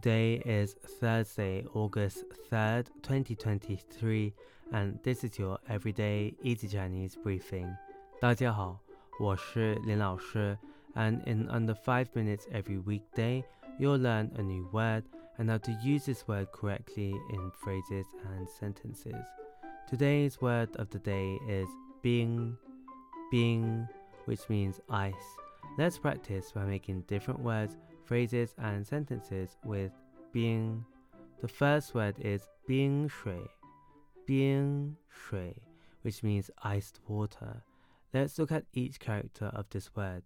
Today is Thursday, August 3rd, 2023, and this is your everyday easy Chinese briefing. 大家好，我是林老师, and in under 5 minutes every weekday, you'll learn a new word and how to use this word correctly in phrases and sentences. Today's word of the day is bing, bing, which means ice. Let's practice by making different words phrases and sentences with bing. The first word is bing shui, bing shui, which means iced water. Let's look at each character of this word.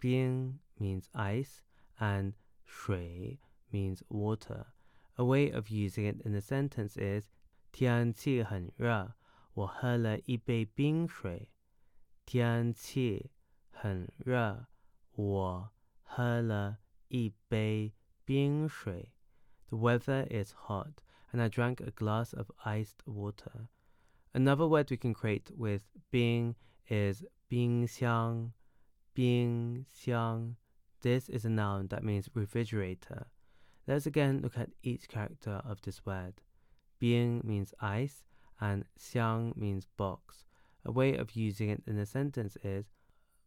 Bing means ice and shui means water. A way of using it in a sentence is 天气很热，我喝了一杯冰水。天气很热，我喝了一杯冰水. The weather is hot, and I drank a glass of iced water. Another word we can create with "bing" is 冰箱,冰箱. This is a noun that means refrigerator. Let's again look at each character of this word. 冰 means ice, and 箱 means box. A way of using it in a sentence is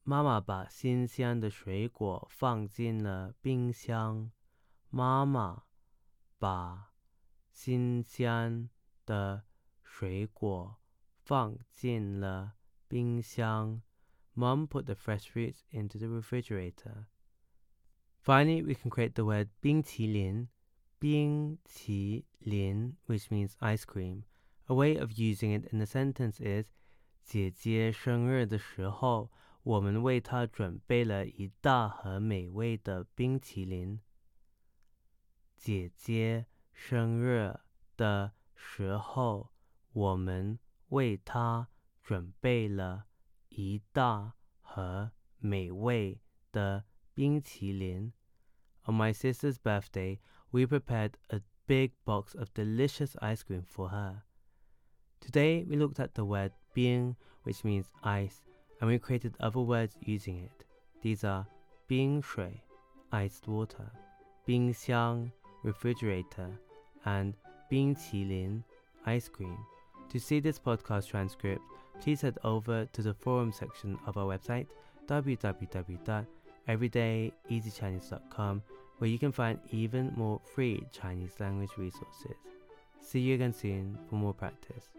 妈妈把新鲜的水果放进了冰箱。妈妈把新鲜的水果放进了冰箱。Mom put the fresh fruits into the refrigerator. Finally, we can create the word 冰淇淋,冰淇淋, which means ice cream. A way of using it in a sentence is 姐姐生日的时候我们为他准备了一大盒美味的冰淇淋。姐姐生日的时候，我们为他准备了一大盒美味的冰淇淋。On my sister's birthday, we prepared a big box of delicious ice cream for her. Today, we looked at the word 冰, which means ice and we created other words using it. These are Bing Shui, iced water, Bing Xiang, refrigerator, and Bing Qilin, ice cream. To see this podcast transcript, please head over to the forum section of our website www.everydayeasychinese.com where you can find even more free Chinese language resources. See you again soon for more practice.